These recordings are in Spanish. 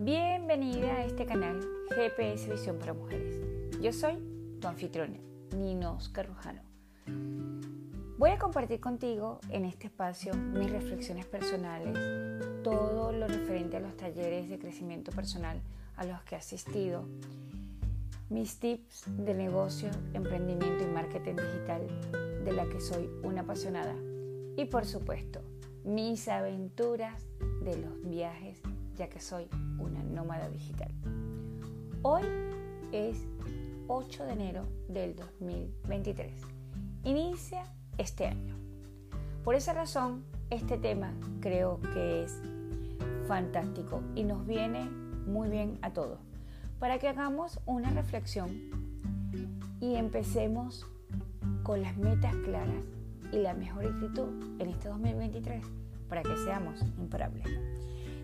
bienvenida a este canal GPS Visión para Mujeres. Yo soy tu anfitriona, Nino Oscar Rujano. Voy a compartir contigo en este espacio mis reflexiones personales, todo lo referente a los talleres de crecimiento personal a los que he asistido, mis tips de negocio, emprendimiento y marketing digital de la que soy una apasionada y por supuesto mis aventuras de los viajes ya que soy una nómada digital. Hoy es 8 de enero del 2023. Inicia este año. Por esa razón, este tema creo que es fantástico y nos viene muy bien a todos para que hagamos una reflexión y empecemos con las metas claras y la mejor actitud en este 2023 para que seamos imparables.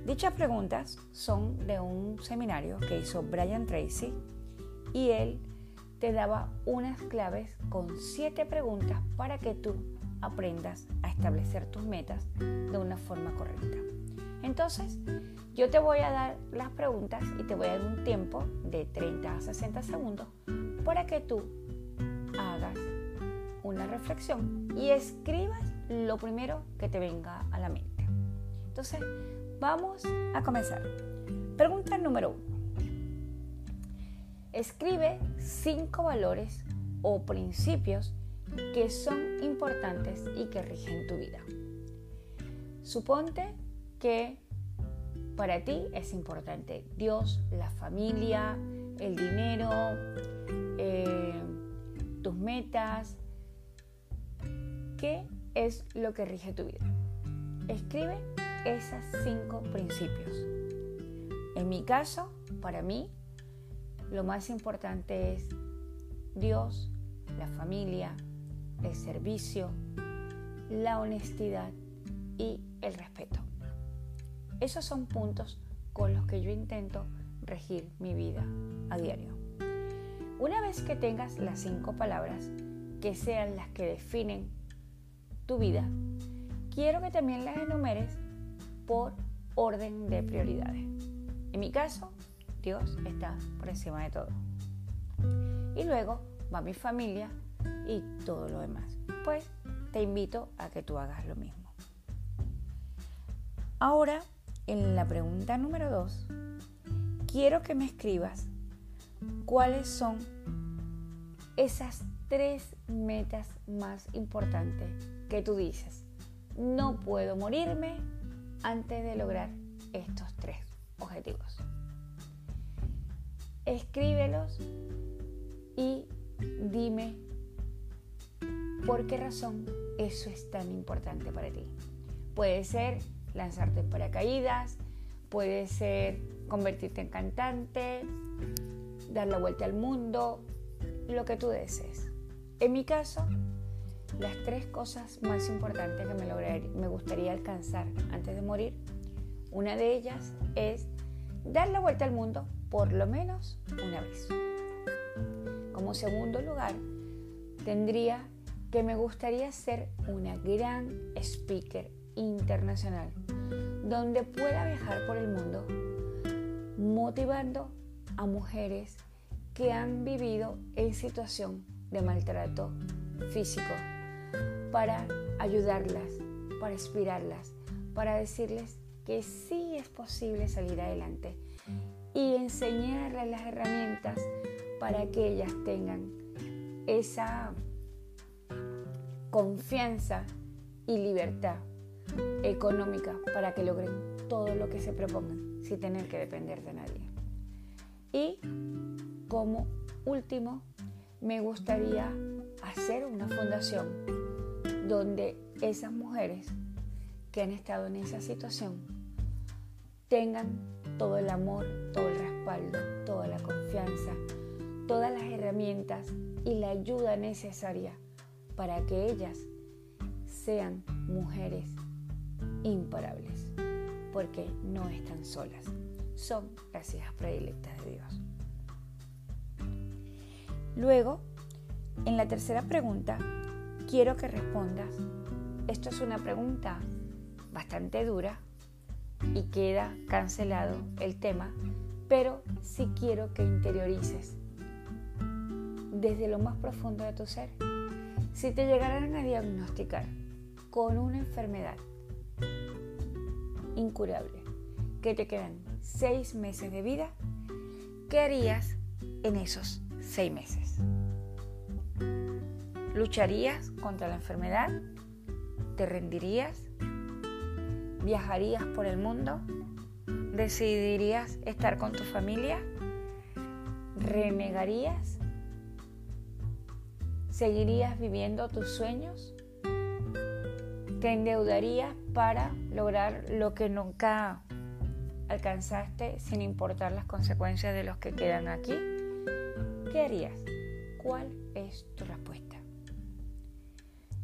Dichas preguntas son de un seminario que hizo Brian Tracy y él te daba unas claves con siete preguntas para que tú aprendas a establecer tus metas de una forma correcta. Entonces, yo te voy a dar las preguntas y te voy a dar un tiempo de 30 a 60 segundos para que tú hagas una reflexión y escribas lo primero que te venga a la mente. Entonces, Vamos a comenzar. Pregunta número uno. Escribe cinco valores o principios que son importantes y que rigen tu vida. Suponte que para ti es importante Dios, la familia, el dinero, eh, tus metas. ¿Qué es lo que rige tu vida? Escribe esos cinco principios. En mi caso, para mí, lo más importante es Dios, la familia, el servicio, la honestidad y el respeto. Esos son puntos con los que yo intento regir mi vida a diario. Una vez que tengas las cinco palabras que sean las que definen tu vida, quiero que también las enumeres por orden de prioridades. En mi caso, Dios está por encima de todo. Y luego va mi familia y todo lo demás. Pues te invito a que tú hagas lo mismo. Ahora, en la pregunta número dos, quiero que me escribas cuáles son esas tres metas más importantes que tú dices. No puedo morirme antes de lograr estos tres objetivos. Escríbelos y dime por qué razón eso es tan importante para ti. Puede ser lanzarte en paracaídas, puede ser convertirte en cantante, dar la vuelta al mundo, lo que tú desees. En mi caso, las tres cosas más importantes que me, me gustaría alcanzar antes de morir. Una de ellas es dar la vuelta al mundo por lo menos una vez. Como segundo lugar, tendría que me gustaría ser una gran speaker internacional donde pueda viajar por el mundo motivando a mujeres que han vivido en situación de maltrato físico para ayudarlas, para inspirarlas, para decirles que sí es posible salir adelante y enseñarles las herramientas para que ellas tengan esa confianza y libertad económica para que logren todo lo que se propongan sin tener que depender de nadie. Y como último, me gustaría hacer una fundación donde esas mujeres que han estado en esa situación tengan todo el amor, todo el respaldo, toda la confianza, todas las herramientas y la ayuda necesaria para que ellas sean mujeres imparables, porque no están solas, son las hijas predilectas de Dios. Luego, en la tercera pregunta, quiero que respondas. Esto es una pregunta bastante dura, y queda cancelado el tema, pero sí quiero que interiorices desde lo más profundo de tu ser. Si te llegaran a diagnosticar con una enfermedad incurable, que te quedan seis meses de vida, ¿qué harías en esos seis meses? ¿Lucharías contra la enfermedad? ¿Te rendirías? ¿Viajarías por el mundo? ¿Decidirías estar con tu familia? ¿Renegarías? ¿Seguirías viviendo tus sueños? ¿Te endeudarías para lograr lo que nunca alcanzaste sin importar las consecuencias de los que quedan aquí? ¿Qué harías? ¿Cuál es tu respuesta?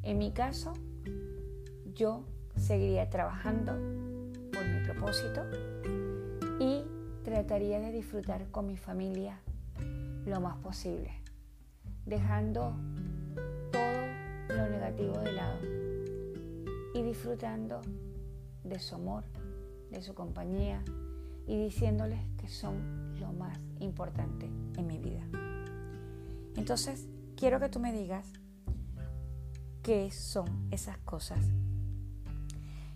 En mi caso, yo seguiría trabajando por mi propósito y trataría de disfrutar con mi familia lo más posible, dejando todo lo negativo de lado y disfrutando de su amor, de su compañía y diciéndoles que son lo más importante en mi vida. Entonces, quiero que tú me digas qué son esas cosas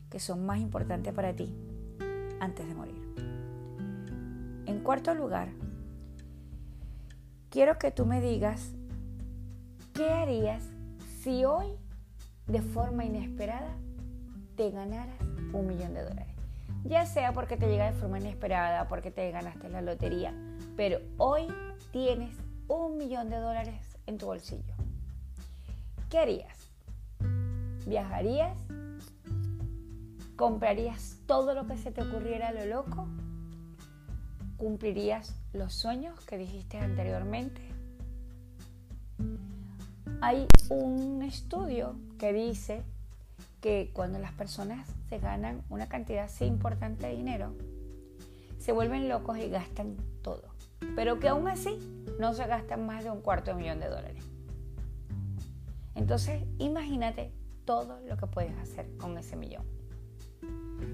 que son más importantes para ti antes de morir. En cuarto lugar, quiero que tú me digas qué harías si hoy, de forma inesperada, te ganaras un millón de dólares. Ya sea porque te llega de forma inesperada, porque te ganaste la lotería, pero hoy tienes un millón de dólares en tu bolsillo. ¿Qué harías? ¿Viajarías? ¿Comprarías todo lo que se te ocurriera a lo loco? ¿Cumplirías los sueños que dijiste anteriormente? Hay un estudio que dice que cuando las personas se ganan una cantidad así importante de dinero, se vuelven locos y gastan todo. Pero que aún así no se gastan más de un cuarto de millón de dólares. Entonces, imagínate todo lo que puedes hacer con ese millón.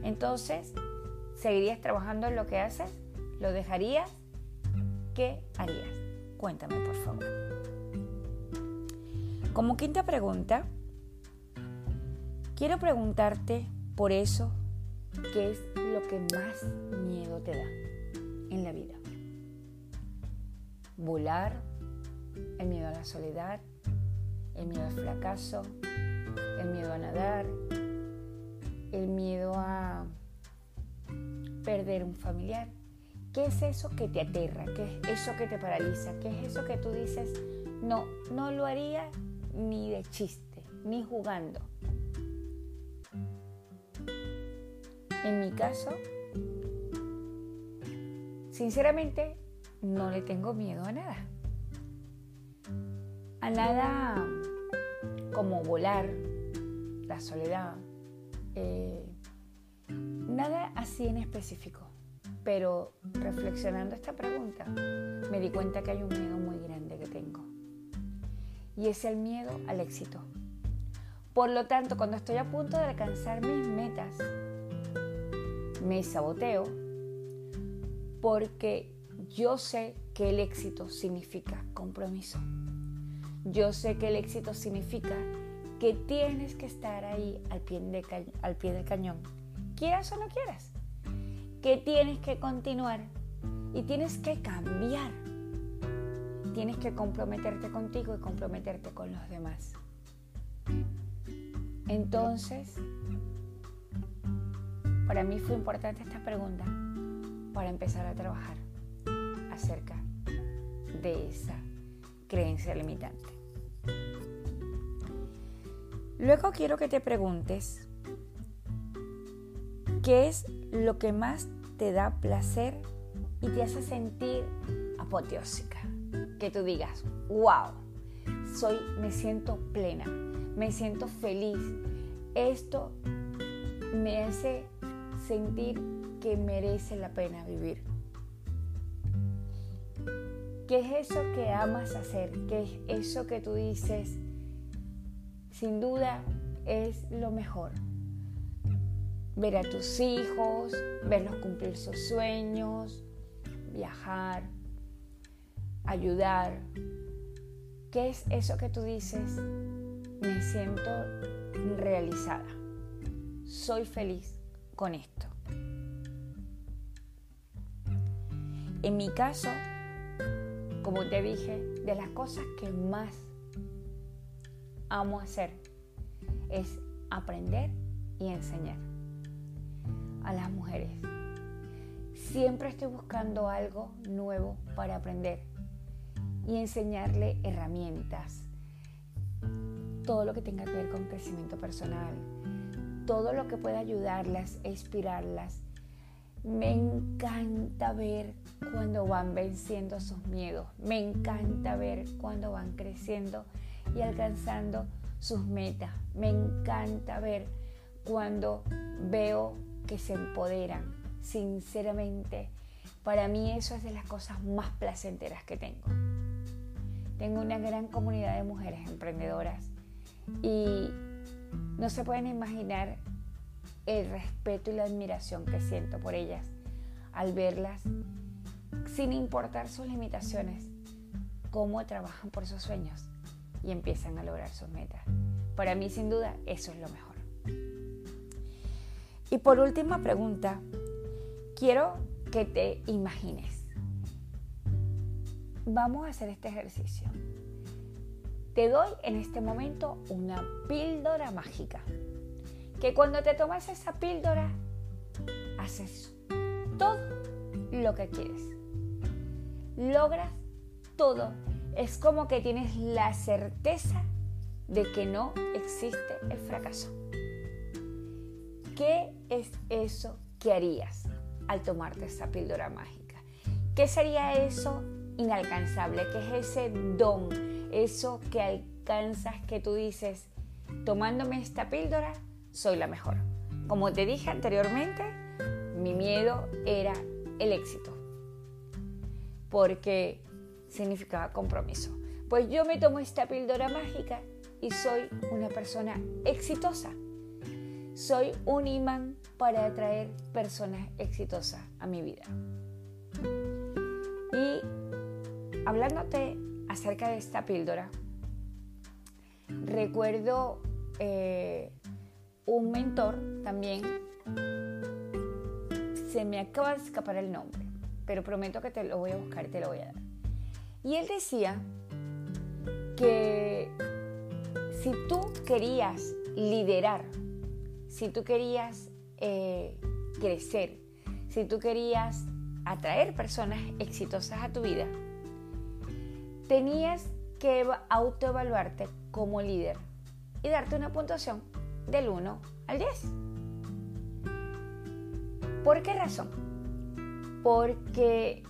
Entonces, ¿seguirías trabajando en lo que haces? ¿Lo dejarías? ¿Qué harías? Cuéntame, por favor. Como quinta pregunta, quiero preguntarte por eso, ¿qué es lo que más miedo te da en la vida? Volar, el miedo a la soledad, el miedo al fracaso, el miedo a nadar, el miedo a perder un familiar. ¿Qué es eso que te aterra? ¿Qué es eso que te paraliza? ¿Qué es eso que tú dices, no, no lo haría ni de chiste, ni jugando? En mi caso, sinceramente, no le tengo miedo a nada. A nada como volar, la soledad, eh, nada así en específico, pero reflexionando esta pregunta me di cuenta que hay un miedo muy grande que tengo y es el miedo al éxito. Por lo tanto, cuando estoy a punto de alcanzar mis metas, me saboteo porque yo sé que el éxito significa compromiso. Yo sé que el éxito significa que tienes que estar ahí al pie, del cañón, quieras o no quieras, que tienes que continuar y tienes que cambiar. Tienes que comprometerte contigo y comprometerte con los demás. Entonces, para mí fue importante esta pregunta para empezar a trabajar acerca de esa creencia limitante. Luego quiero que te preguntes, ¿qué es lo que más te da placer y te hace sentir apoteósica? Que tú digas, wow, soy, me siento plena, me siento feliz. Esto me hace sentir que merece la pena vivir. ¿Qué es eso que amas hacer? ¿Qué es eso que tú dices? Sin duda es lo mejor. ver a tus hijos, verlos cumplir sus sueños, viajar, ayudar. ¿Qué es eso que tú dices? Me siento realizada. Soy feliz con esto. En mi caso, como te dije, de las cosas que más amo hacer es aprender y enseñar a las mujeres. Siempre estoy buscando algo nuevo para aprender y enseñarle herramientas. Todo lo que tenga que ver con crecimiento personal, todo lo que pueda ayudarlas, inspirarlas. Me encanta ver cuando van venciendo sus miedos. Me encanta ver cuando van creciendo y alcanzando sus metas. Me encanta ver cuando veo que se empoderan. Sinceramente, para mí eso es de las cosas más placenteras que tengo. Tengo una gran comunidad de mujeres emprendedoras y no se pueden imaginar el respeto y la admiración que siento por ellas al verlas, sin importar sus limitaciones, cómo trabajan por sus sueños y empiezan a lograr sus metas. Para mí, sin duda, eso es lo mejor. Y por última pregunta, quiero que te imagines. Vamos a hacer este ejercicio. Te doy en este momento una píldora mágica. Que cuando te tomas esa píldora, haces todo lo que quieres. Logras todo. Es como que tienes la certeza de que no existe el fracaso. ¿Qué es eso que harías al tomarte esa píldora mágica? ¿Qué sería eso inalcanzable? ¿Qué es ese don? Eso que alcanzas que tú dices, tomándome esta píldora, soy la mejor. Como te dije anteriormente, mi miedo era el éxito, porque significaba compromiso. Pues yo me tomo esta píldora mágica y soy una persona exitosa. Soy un imán para atraer personas exitosas a mi vida. Y hablándote acerca de esta píldora, recuerdo eh, un mentor también, se me acaba de escapar el nombre, pero prometo que te lo voy a buscar y te lo voy a dar. Y él decía que si tú querías liderar, si tú querías eh, crecer, si tú querías atraer personas exitosas a tu vida, tenías que autoevaluarte como líder y darte una puntuación del 1 al 10. ¿Por qué razón? Porque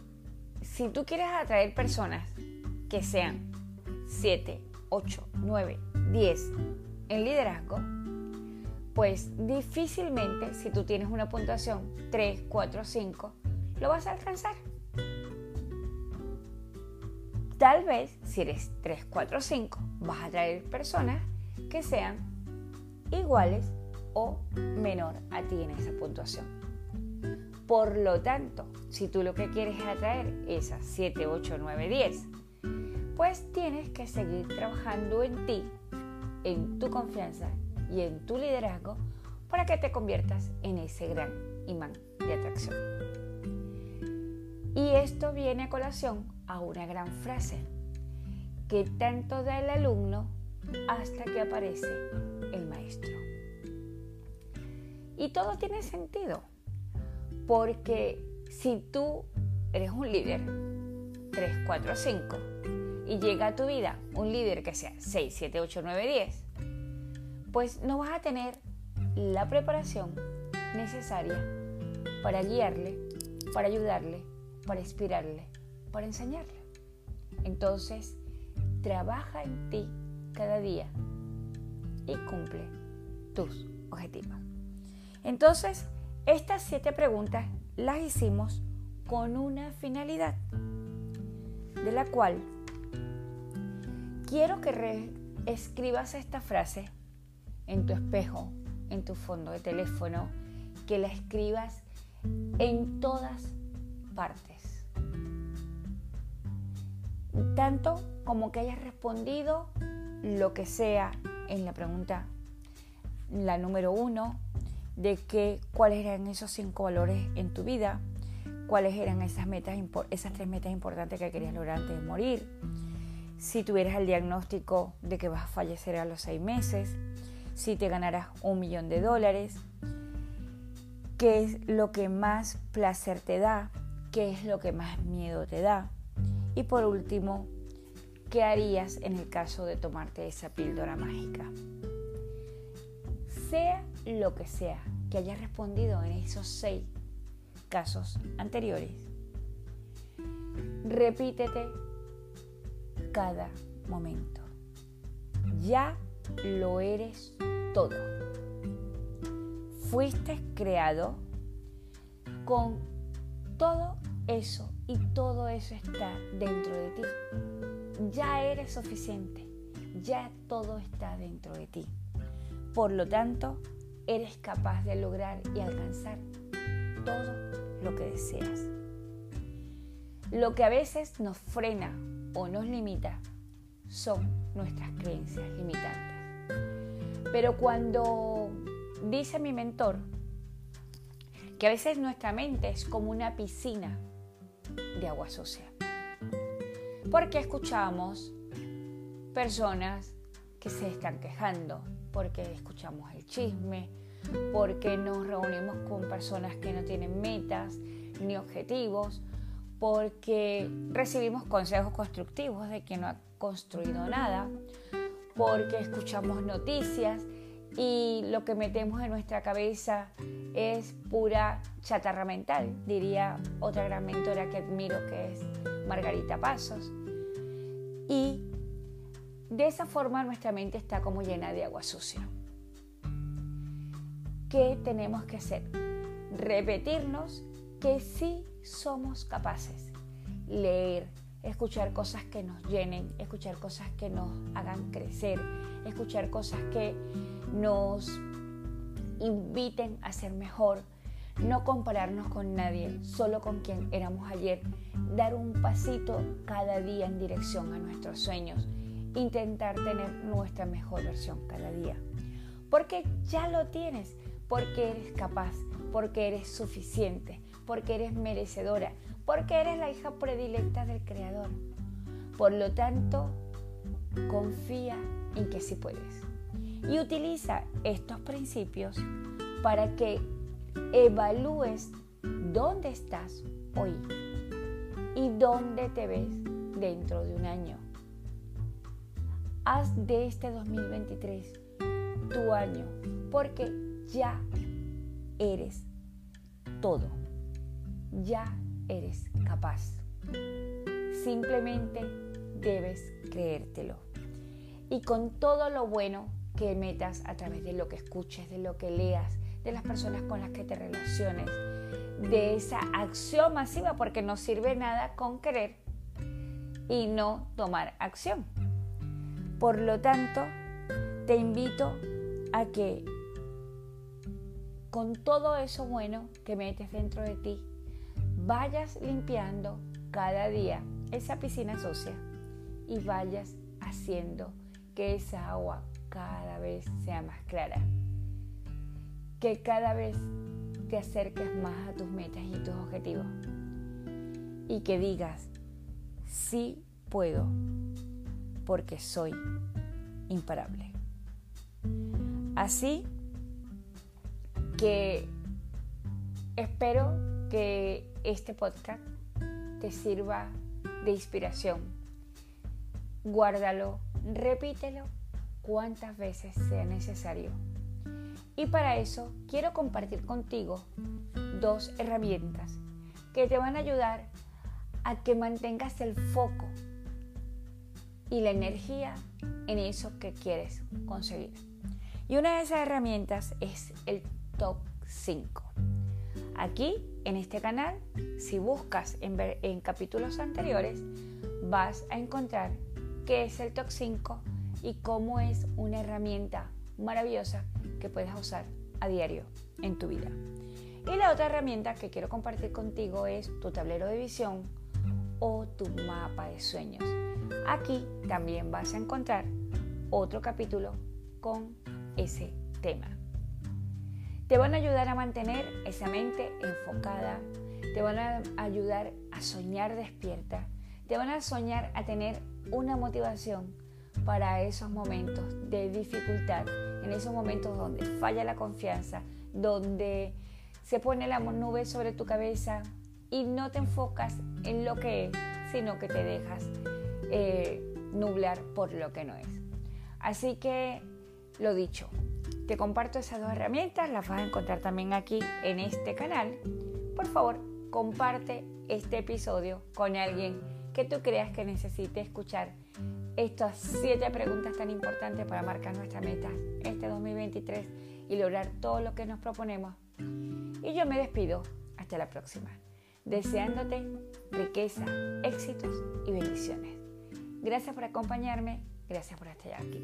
si tú quieres atraer personas que sean 7, 8, 9, 10 en liderazgo, pues difícilmente si tú tienes una puntuación 3, 4, 5, lo vas a alcanzar. Tal vez si eres 3, 4, 5, vas a atraer personas que sean iguales o menor a ti en esa puntuación. Por lo tanto, si tú lo que quieres es atraer esas 7, 8, 9, 10, pues tienes que seguir trabajando en ti, en tu confianza y en tu liderazgo para que te conviertas en ese gran imán de atracción. Y esto viene a colación a una gran frase que tanto da el alumno hasta que aparece el maestro. Y todo tiene sentido, porque si tú eres un líder, 3, 4, 5, y llega a tu vida un líder que sea 6, 7, 8, 9, 10, pues no vas a tener la preparación necesaria para guiarle, para ayudarle, para inspirarle, para enseñarle. Entonces, trabaja en ti cada día y cumple tus objetivos. Entonces, estas siete preguntas las hicimos con una finalidad, de la cual quiero que escribas esta frase en tu espejo, en tu fondo de teléfono, que la escribas en todas partes. Tanto como que hayas respondido lo que sea en la pregunta, la número uno, de que cuáles eran esos cinco valores en tu vida, cuáles eran esas metas, esas tres metas importantes que querías lograr antes de morir, si tuvieras el diagnóstico de que vas a fallecer a los seis meses, si te ganarás un millón de dólares, qué es lo que más placer te da, qué es lo que más miedo te da y por último, qué harías en el caso de tomarte esa píldora mágica. Sea lo que sea que hayas respondido en esos seis casos anteriores, repítete cada momento. Ya lo eres todo. Fuiste creado con todo eso y todo eso está dentro de ti. Ya eres suficiente, ya todo está dentro de ti. Por lo tanto, eres capaz de lograr y alcanzar todo lo que deseas. Lo que a veces nos frena o nos limita son nuestras creencias limitantes. Pero cuando dice mi mentor que a veces nuestra mente es como una piscina de agua sucia, porque escuchamos personas que se están quejando, porque escuchamos el chisme, porque nos reunimos con personas que no tienen metas ni objetivos, porque recibimos consejos constructivos de quien no ha construido nada, porque escuchamos noticias y lo que metemos en nuestra cabeza es pura chatarra mental, diría otra gran mentora que admiro que es Margarita Pasos. Y de esa forma nuestra mente está como llena de agua sucia. ¿Qué tenemos que hacer? Repetirnos que sí somos capaces. Leer, escuchar cosas que nos llenen, escuchar cosas que nos hagan crecer, escuchar cosas que nos inviten a ser mejor, no compararnos con nadie, solo con quien éramos ayer, dar un pasito cada día en dirección a nuestros sueños, intentar tener nuestra mejor versión cada día. Porque ya lo tienes, porque eres capaz, porque eres suficiente, porque eres merecedora, porque eres la hija predilecta del Creador. Por lo tanto, confía en que sí puedes. Y utiliza estos principios para que evalúes dónde estás hoy y dónde te ves dentro de un año. Haz de este 2023 tu año porque ya eres todo. Ya eres capaz. Simplemente debes creértelo. Y con todo lo bueno que metas a través de lo que escuches, de lo que leas, de las personas con las que te relaciones, de esa acción masiva, porque no sirve nada con querer y no tomar acción. Por lo tanto, te invito a que con todo eso bueno que metes dentro de ti, vayas limpiando cada día esa piscina sucia y vayas haciendo que esa agua cada vez sea más clara. Que cada vez te acerques más a tus metas y tus objetivos. Y que digas, sí puedo, porque soy imparable. Así que espero que este podcast te sirva de inspiración. Guárdalo, repítelo cuantas veces sea necesario. Y para eso quiero compartir contigo dos herramientas que te van a ayudar a que mantengas el foco y la energía en eso que quieres conseguir. Y una de esas herramientas es el top 5. Aquí, en este canal, si buscas en, en capítulos anteriores, vas a encontrar qué es el top 5 y cómo es una herramienta maravillosa que puedes usar a diario en tu vida. Y la otra herramienta que quiero compartir contigo es tu tablero de visión o tu mapa de sueños. Aquí también vas a encontrar otro capítulo con ese tema. Te van a ayudar a mantener esa mente enfocada, te van a ayudar a soñar despierta, te van a soñar a tener una motivación para esos momentos de dificultad, en esos momentos donde falla la confianza, donde se pone la nube sobre tu cabeza y no te enfocas en lo que es, sino que te dejas eh, nublar por lo que no es. Así que, lo dicho, te comparto esas dos herramientas, las vas a encontrar también aquí en este canal. Por favor, comparte este episodio con alguien que tú creas que necesite escuchar estas siete preguntas tan importantes para marcar nuestra meta este 2023 y lograr todo lo que nos proponemos. Y yo me despido hasta la próxima, deseándote riqueza, éxitos y bendiciones. Gracias por acompañarme, gracias por estar aquí.